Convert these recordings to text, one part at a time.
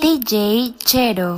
DJ Chero.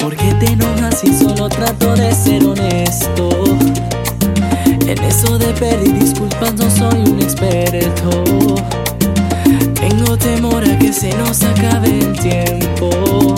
¿Por qué te enojas si solo trato de ser honesto? En eso de pedir disculpas no soy un experto. Tengo temor a que se nos acabe el tiempo.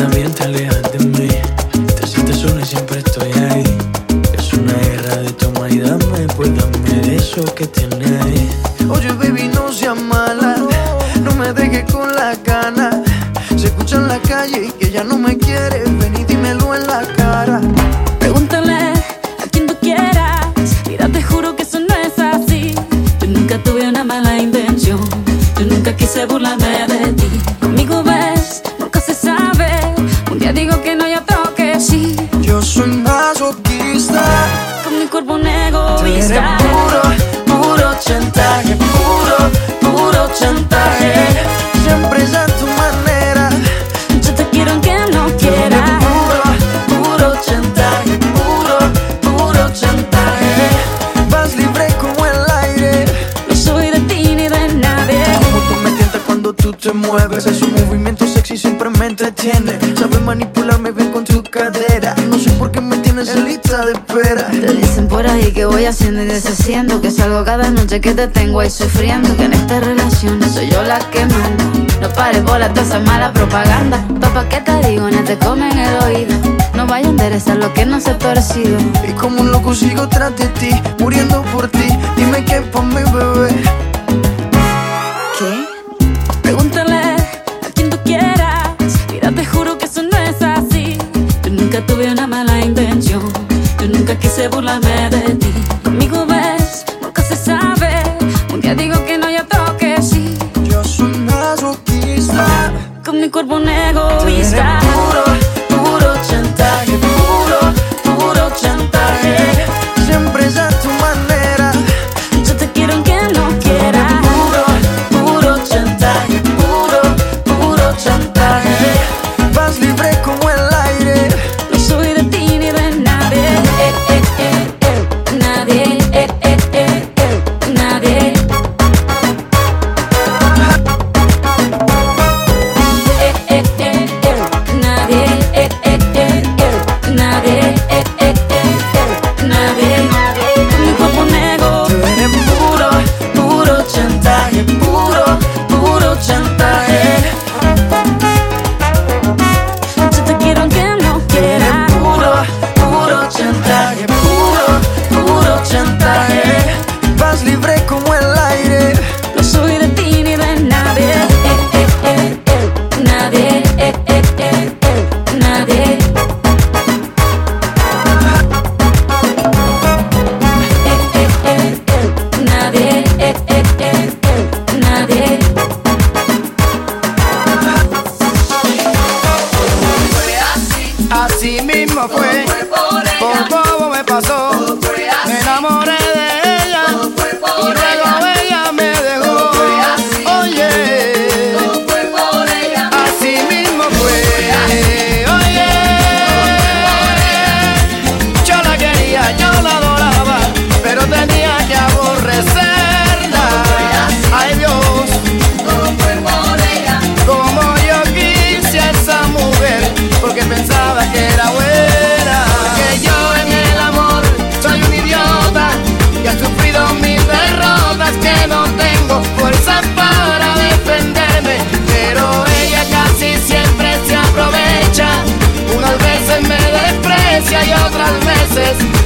también te alejan. haciendo y deshaciendo Que salgo cada noche que te tengo ahí sufriendo Que en esta relación soy yo la que manda. No pares bola toda esa mala propaganda. Papá, ¿qué te digo? No te comen el oído. No vaya a enderezar lo que no se ha torcido. Y como un loco sigo tras de ti Muriendo por ti. Dime qué pa' mi bebé. ¿Qué? Pregúntale a quien tú quieras. Mira, te juro que eso no es así. Yo nunca tuve una mala intención. Yo nunca quise burlarme de ti con mi cuerpo un egoísta. Te.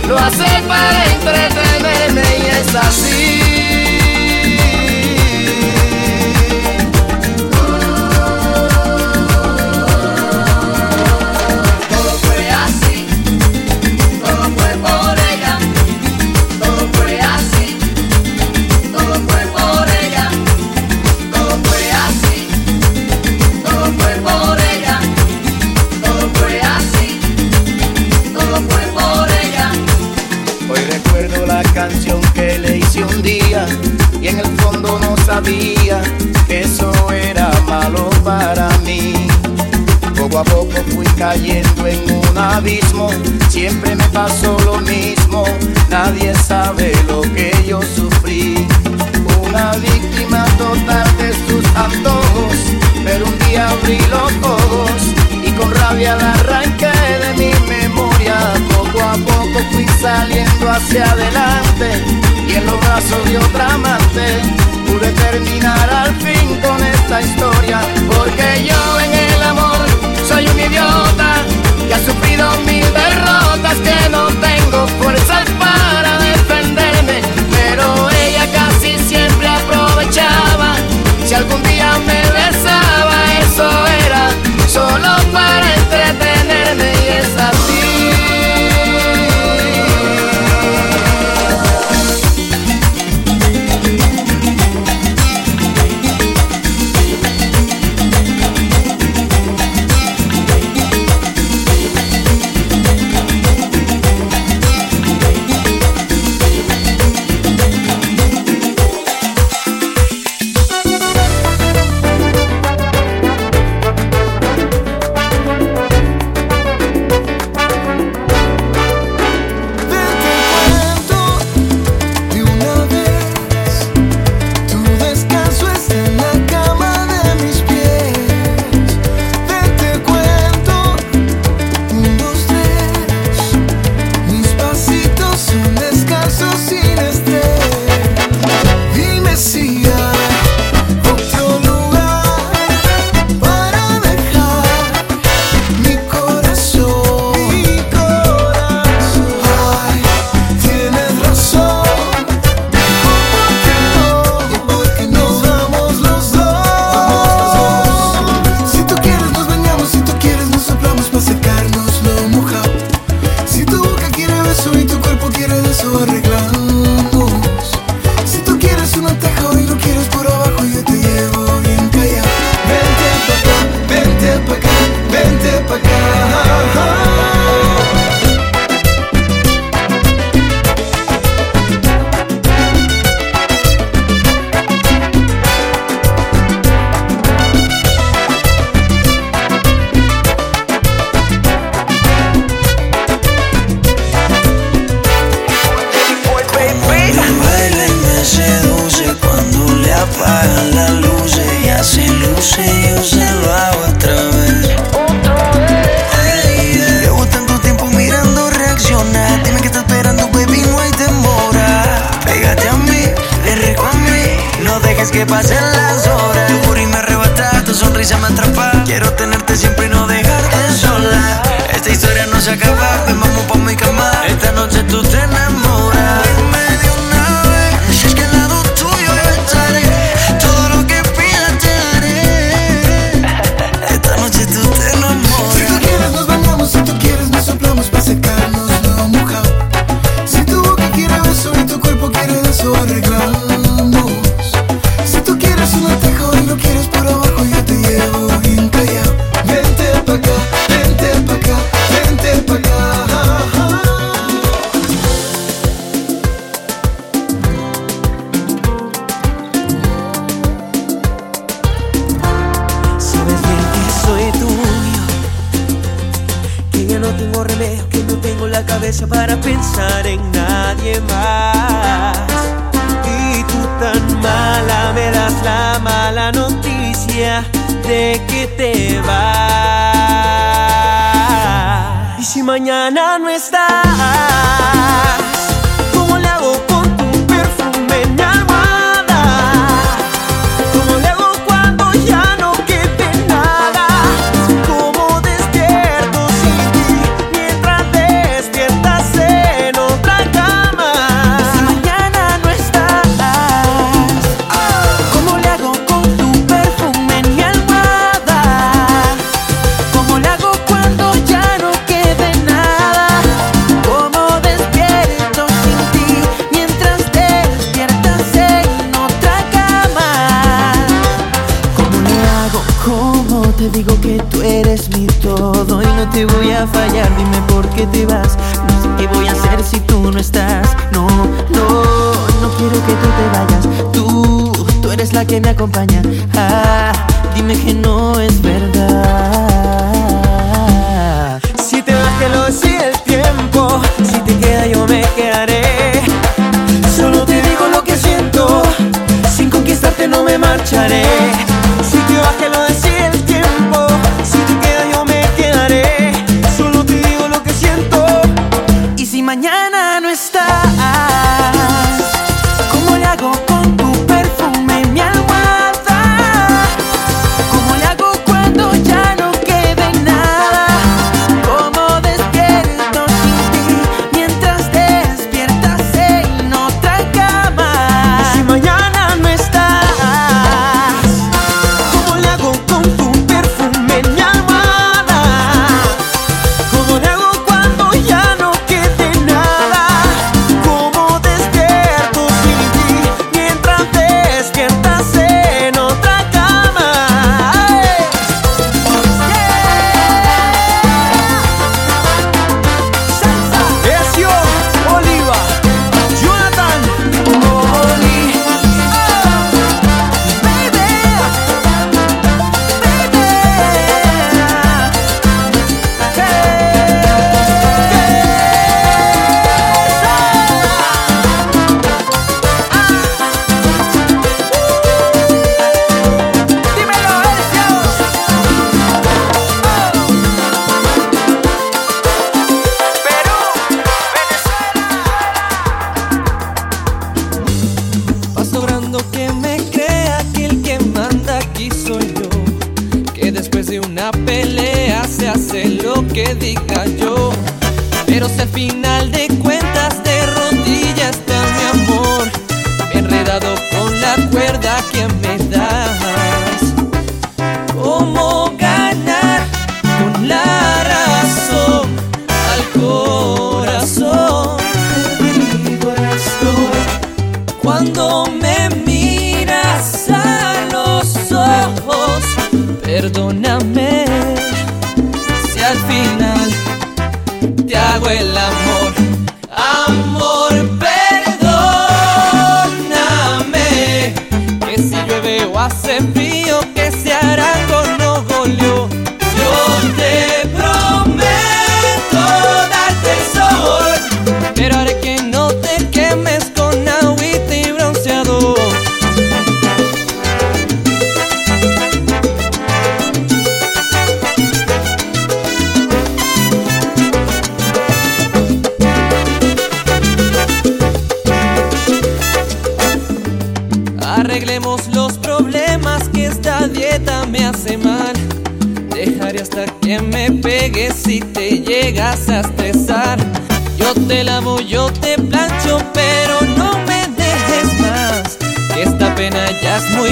Lo hace para entretenerme y es así. Pasó lo mismo, nadie sabe lo que yo sufrí. Una víctima total de sus antojos, pero un día abrí los ojos y con rabia la arranqué de mi memoria. Poco a poco fui saliendo hacia adelante y en los brazos de otra amante pude terminar al fin con esta historia porque yo en el amor soy un idiota de que te vas. Y si mañana no estás. por qué te vas. No sé qué voy a hacer si tú no estás. No, no, no quiero que tú te vayas. Tú, tú eres la que me acompaña. Ah, dime que no es que digna.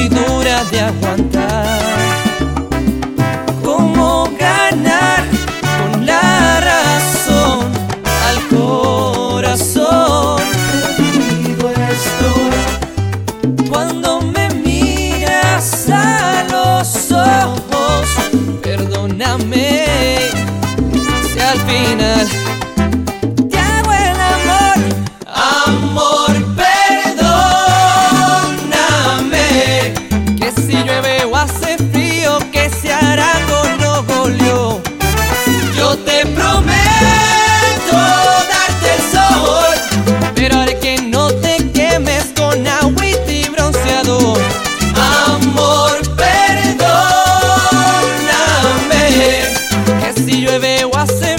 muy dura de aguantar. Eu aceito. Assim.